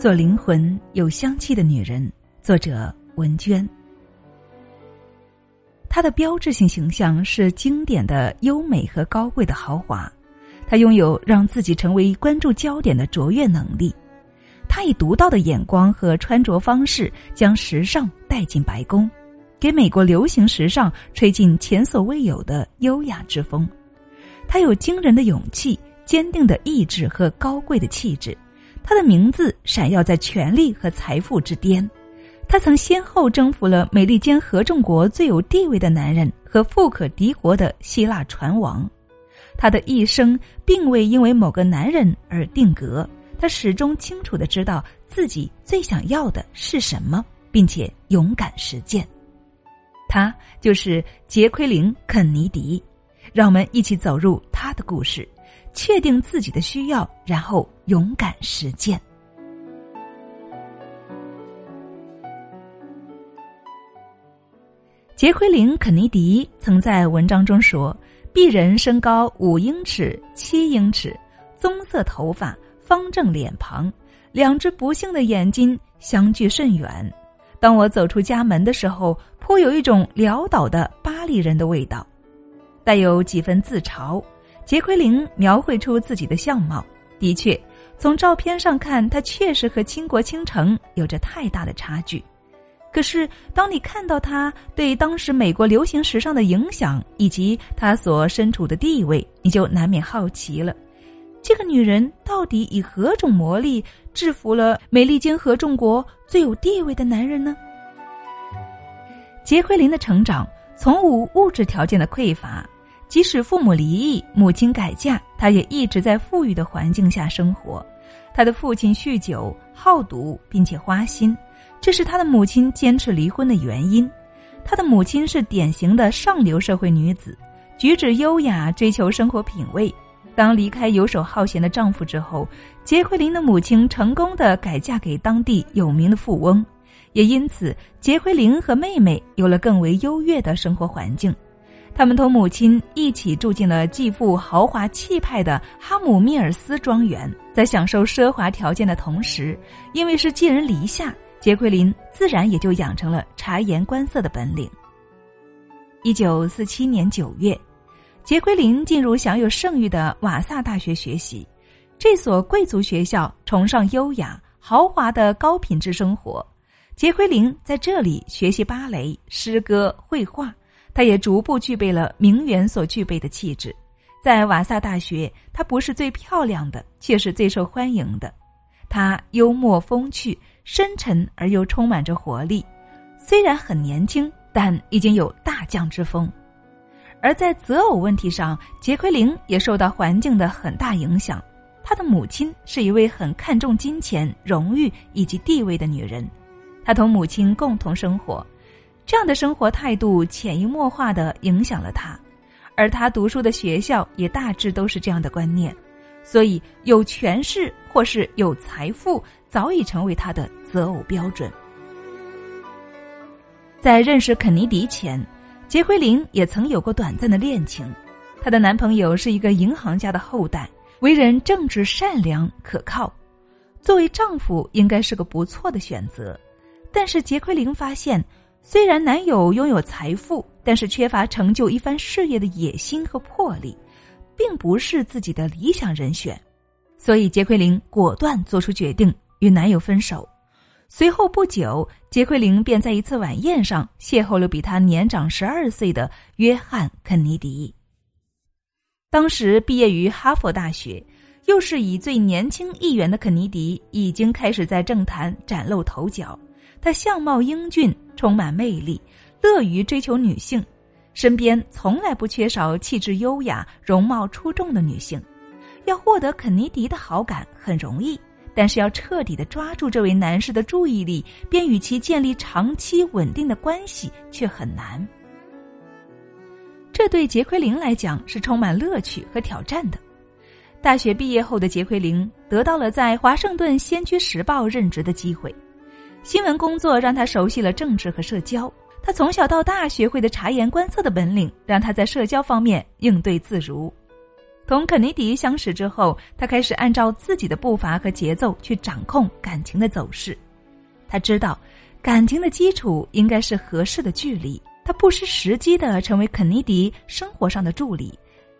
做灵魂有香气的女人，作者文娟。她的标志性形象是经典的优美和高贵的豪华，她拥有让自己成为关注焦点的卓越能力。她以独到的眼光和穿着方式，将时尚带进白宫，给美国流行时尚吹进前所未有的优雅之风。她有惊人的勇气、坚定的意志和高贵的气质。他的名字闪耀在权力和财富之巅，他曾先后征服了美利坚合众国最有地位的男人和富可敌国的希腊船王。他的一生并未因为某个男人而定格，他始终清楚的知道自己最想要的是什么，并且勇敢实践。他就是杰奎琳·肯尼迪，让我们一起走入他的故事。确定自己的需要，然后勇敢实践。杰奎琳·肯尼迪曾在文章中说：“鄙人身高五英尺七英尺，棕色头发，方正脸庞，两只不幸的眼睛相距甚远。当我走出家门的时候，颇有一种潦倒的巴黎人的味道，带有几分自嘲。”杰奎琳描绘出自己的相貌，的确，从照片上看，她确实和倾国倾城有着太大的差距。可是，当你看到她对当时美国流行时尚的影响，以及她所身处的地位，你就难免好奇了：这个女人到底以何种魔力制服了美利坚合众国最有地位的男人呢？杰奎琳的成长从无物质条件的匮乏。即使父母离异，母亲改嫁，他也一直在富裕的环境下生活。他的父亲酗酒、好赌，并且花心，这是他的母亲坚持离婚的原因。他的母亲是典型的上流社会女子，举止优雅，追求生活品味。当离开游手好闲的丈夫之后，杰奎琳的母亲成功的改嫁给当地有名的富翁，也因此，杰奎琳和妹妹有了更为优越的生活环境。他们同母亲一起住进了继父豪华气派的哈姆密尔斯庄园，在享受奢华条件的同时，因为是寄人篱下，杰奎琳自然也就养成了察言观色的本领。一九四七年九月，杰奎琳进入享有盛誉的瓦萨大学学习。这所贵族学校崇尚优雅豪华的高品质生活，杰奎琳在这里学习芭蕾、诗歌、绘画。她也逐步具备了名媛所具备的气质，在瓦萨大学，她不是最漂亮的，却是最受欢迎的。她幽默风趣、深沉而又充满着活力，虽然很年轻，但已经有大将之风。而在择偶问题上，杰奎琳也受到环境的很大影响。她的母亲是一位很看重金钱、荣誉以及地位的女人，她同母亲共同生活。这样的生活态度潜移默化的影响了他，而他读书的学校也大致都是这样的观念，所以有权势或是有财富早已成为他的择偶标准。在认识肯尼迪前，杰奎琳也曾有过短暂的恋情，她的男朋友是一个银行家的后代，为人正直善良可靠，作为丈夫应该是个不错的选择，但是杰奎琳发现。虽然男友拥有财富，但是缺乏成就一番事业的野心和魄力，并不是自己的理想人选，所以杰奎琳果断做出决定与男友分手。随后不久，杰奎琳便在一次晚宴上邂逅了比她年长十二岁的约翰·肯尼迪。当时毕业于哈佛大学，又是以最年轻议员的肯尼迪，已经开始在政坛崭露头角。他相貌英俊，充满魅力，乐于追求女性，身边从来不缺少气质优雅、容貌出众的女性。要获得肯尼迪的好感很容易，但是要彻底的抓住这位男士的注意力，便与其建立长期稳定的关系却很难。这对杰奎琳来讲是充满乐趣和挑战的。大学毕业后的杰奎琳得到了在华盛顿先驱时报任职的机会。新闻工作让他熟悉了政治和社交。他从小到大学会的察言观色的本领，让他在社交方面应对自如。同肯尼迪相识之后，他开始按照自己的步伐和节奏去掌控感情的走势。他知道，感情的基础应该是合适的距离。他不失时机的成为肯尼迪生活上的助理，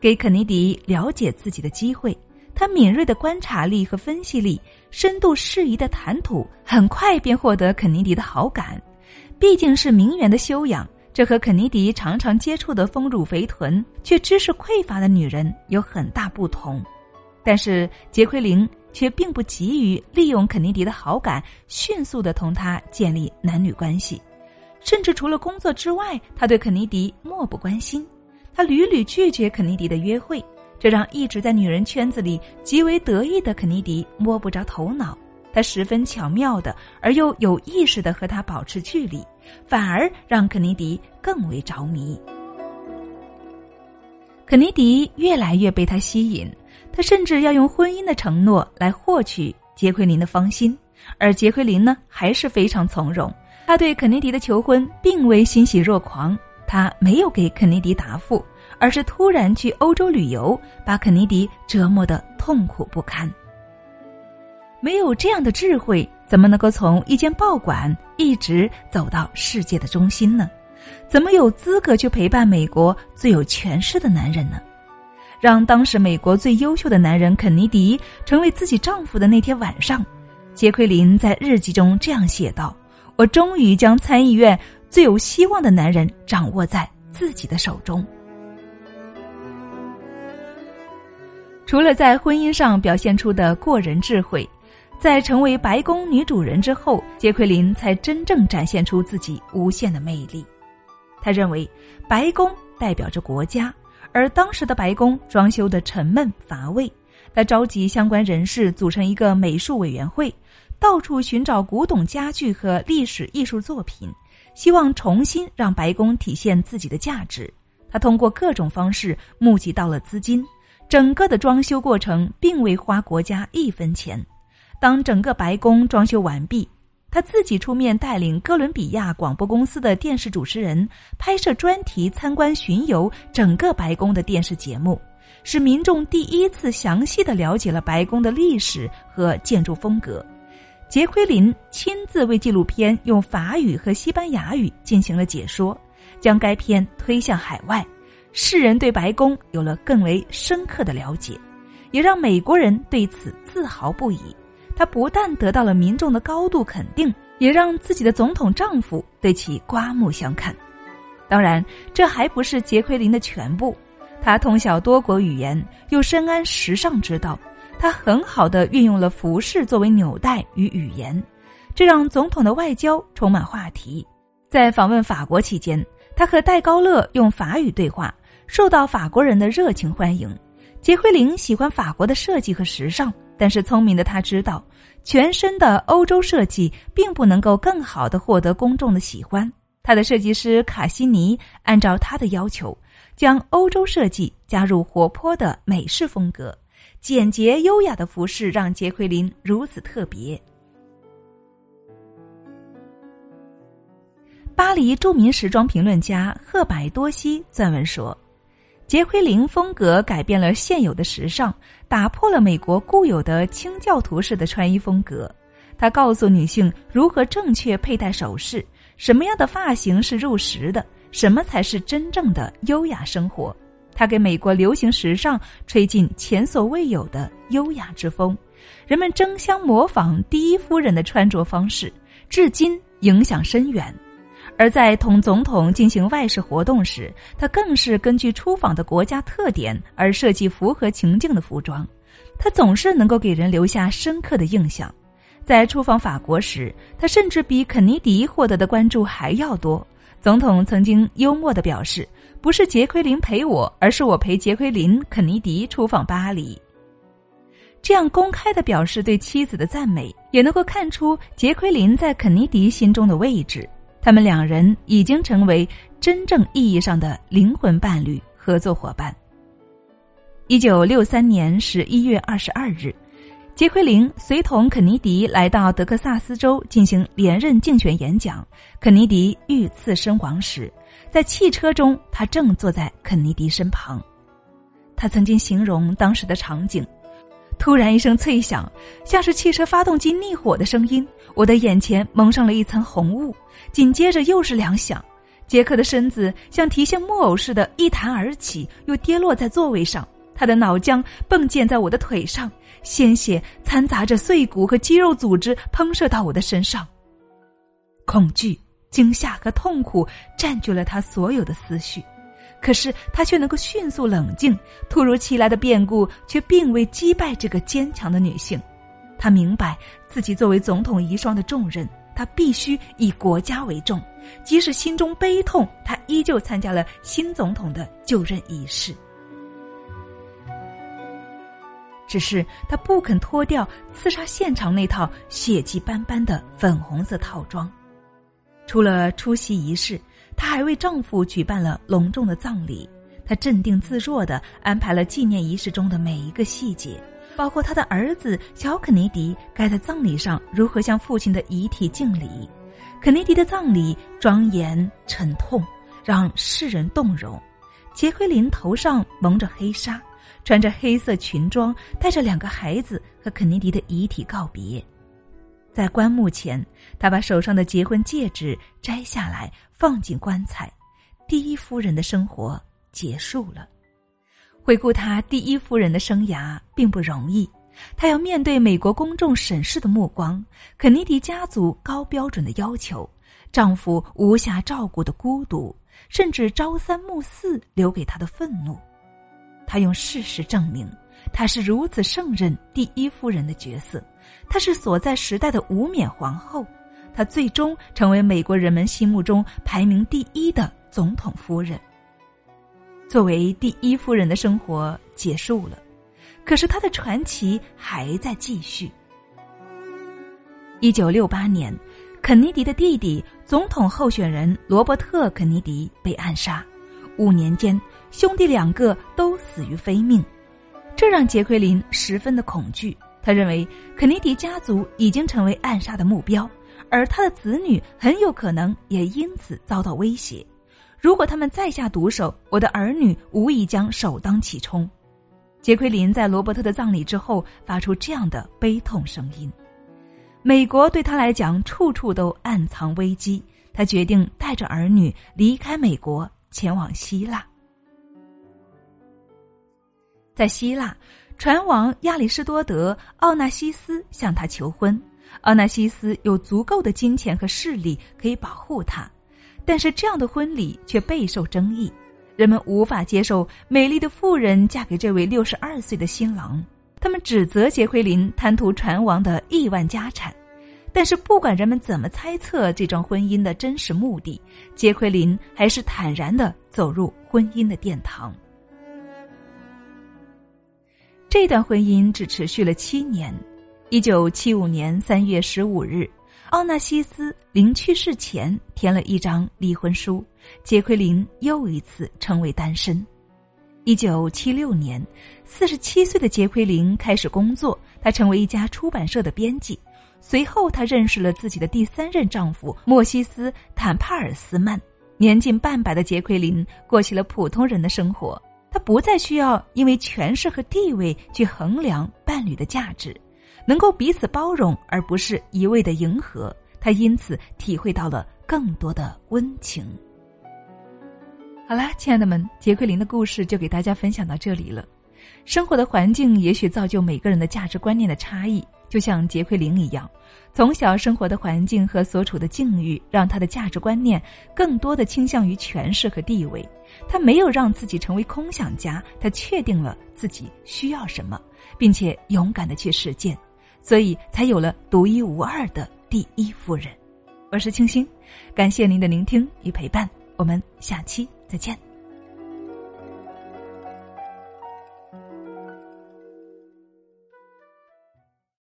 给肯尼迪了解自己的机会。他敏锐的观察力和分析力，深度适宜的谈吐，很快便获得肯尼迪的好感。毕竟是名媛的修养，这和肯尼迪常常接触的丰乳肥臀却知识匮乏的女人有很大不同。但是杰奎琳却并不急于利用肯尼迪的好感，迅速的同他建立男女关系，甚至除了工作之外，他对肯尼迪漠不关心。他屡屡拒绝肯尼迪的约会。这让一直在女人圈子里极为得意的肯尼迪摸不着头脑。他十分巧妙的而又有意识的和他保持距离，反而让肯尼迪更为着迷。肯尼迪越来越被他吸引，他甚至要用婚姻的承诺来获取杰奎琳的芳心，而杰奎琳呢，还是非常从容。他对肯尼迪的求婚并未欣喜若狂，他没有给肯尼迪答复。而是突然去欧洲旅游，把肯尼迪折磨得痛苦不堪。没有这样的智慧，怎么能够从一间报馆一直走到世界的中心呢？怎么有资格去陪伴美国最有权势的男人呢？让当时美国最优秀的男人肯尼迪成为自己丈夫的那天晚上，杰奎琳在日记中这样写道：“我终于将参议院最有希望的男人掌握在自己的手中。”除了在婚姻上表现出的过人智慧，在成为白宫女主人之后，杰奎琳才真正展现出自己无限的魅力。他认为，白宫代表着国家，而当时的白宫装修的沉闷乏味。他召集相关人士组成一个美术委员会，到处寻找古董家具和历史艺术作品，希望重新让白宫体现自己的价值。他通过各种方式募集到了资金。整个的装修过程并未花国家一分钱。当整个白宫装修完毕，他自己出面带领哥伦比亚广播公司的电视主持人拍摄专题参观巡游整个白宫的电视节目，使民众第一次详细的了解了白宫的历史和建筑风格。杰奎琳亲自为纪录片用法语和西班牙语进行了解说，将该片推向海外。世人对白宫有了更为深刻的了解，也让美国人对此自豪不已。他不但得到了民众的高度肯定，也让自己的总统丈夫对其刮目相看。当然，这还不是杰奎琳的全部。他通晓多国语言，又深谙时尚之道，他很好的运用了服饰作为纽带与语言，这让总统的外交充满话题。在访问法国期间，他和戴高乐用法语对话。受到法国人的热情欢迎，杰奎琳喜欢法国的设计和时尚，但是聪明的她知道，全身的欧洲设计并不能够更好的获得公众的喜欢。她的设计师卡西尼按照她的要求，将欧洲设计加入活泼的美式风格，简洁优雅的服饰让杰奎琳如此特别。巴黎著名时装评论家赫柏多西撰文说。杰奎琳风格改变了现有的时尚，打破了美国固有的清教徒式的穿衣风格。他告诉女性如何正确佩戴首饰，什么样的发型是入时的，什么才是真正的优雅生活。他给美国流行时尚吹进前所未有的优雅之风，人们争相模仿第一夫人的穿着方式，至今影响深远。而在同总统进行外事活动时，他更是根据出访的国家特点而设计符合情境的服装。他总是能够给人留下深刻的印象。在出访法国时，他甚至比肯尼迪获得的关注还要多。总统曾经幽默地表示：“不是杰奎琳陪我，而是我陪杰奎琳、肯尼迪出访巴黎。”这样公开的表示对妻子的赞美，也能够看出杰奎琳在肯尼迪心中的位置。他们两人已经成为真正意义上的灵魂伴侣、合作伙伴。一九六三年十一月二十二日，杰奎琳随同肯尼迪来到德克萨斯州进行连任竞选演讲。肯尼迪遇刺身亡时，在汽车中，他正坐在肯尼迪身旁。他曾经形容当时的场景：突然一声脆响，像是汽车发动机逆火的声音，我的眼前蒙上了一层红雾，紧接着又是两响。杰克的身子像提线木偶似的，一弹而起，又跌落在座位上。他的脑浆迸溅在我的腿上，鲜血掺杂着碎骨和肌肉组织喷射到我的身上。恐惧、惊吓和痛苦占据了他所有的思绪，可是他却能够迅速冷静。突如其来的变故却并未击败这个坚强的女性。他明白自己作为总统遗孀的重任，他必须以国家为重。即使心中悲痛，他依旧参加了新总统的就任仪式。只是他不肯脱掉刺杀现场那套血迹斑斑的粉红色套装。除了出席仪式，她还为丈夫举办了隆重的葬礼。她镇定自若地安排了纪念仪式中的每一个细节，包括她的儿子小肯尼迪该在葬礼上如何向父亲的遗体敬礼。肯尼迪的葬礼庄严沉痛，让世人动容。杰奎琳头上蒙着黑纱。穿着黑色裙装，带着两个孩子和肯尼迪的遗体告别，在棺木前，他把手上的结婚戒指摘下来，放进棺材。第一夫人的生活结束了。回顾她第一夫人的生涯并不容易，她要面对美国公众审视的目光，肯尼迪家族高标准的要求，丈夫无暇照顾的孤独，甚至朝三暮四留给她的愤怒。他用事实证明，她是如此胜任第一夫人的角色。她是所在时代的无冕皇后，她最终成为美国人们心目中排名第一的总统夫人。作为第一夫人的生活结束了，可是她的传奇还在继续。一九六八年，肯尼迪的弟弟总统候选人罗伯特·肯尼迪被暗杀，五年间。兄弟两个都死于非命，这让杰奎琳十分的恐惧。他认为肯尼迪家族已经成为暗杀的目标，而他的子女很有可能也因此遭到威胁。如果他们再下毒手，我的儿女无疑将首当其冲。杰奎琳在罗伯特的葬礼之后发出这样的悲痛声音：“美国对他来讲处处都暗藏危机。”他决定带着儿女离开美国，前往希腊。在希腊，船王亚里士多德奥纳西斯向他求婚。奥纳西斯有足够的金钱和势力可以保护他，但是这样的婚礼却备受争议。人们无法接受美丽的妇人嫁给这位六十二岁的新郎，他们指责杰奎琳贪图船王的亿万家产。但是不管人们怎么猜测这桩婚姻的真实目的，杰奎琳还是坦然的走入婚姻的殿堂。这段婚姻只持续了七年。一九七五年三月十五日，奥纳西斯临去世前填了一张离婚书，杰奎琳又一次成为单身。一九七六年，四十七岁的杰奎琳开始工作，她成为一家出版社的编辑。随后，她认识了自己的第三任丈夫莫西斯·坦帕尔斯曼。年近半百的杰奎琳过起了普通人的生活。他不再需要因为权势和地位去衡量伴侣的价值，能够彼此包容而不是一味的迎合。他因此体会到了更多的温情。好啦，亲爱的们，杰奎琳的故事就给大家分享到这里了。生活的环境也许造就每个人的价值观念的差异。就像杰奎琳一样，从小生活的环境和所处的境遇，让他的价值观念更多的倾向于权势和地位。他没有让自己成为空想家，他确定了自己需要什么，并且勇敢的去实践，所以才有了独一无二的第一夫人。我是清新，感谢您的聆听与陪伴，我们下期再见。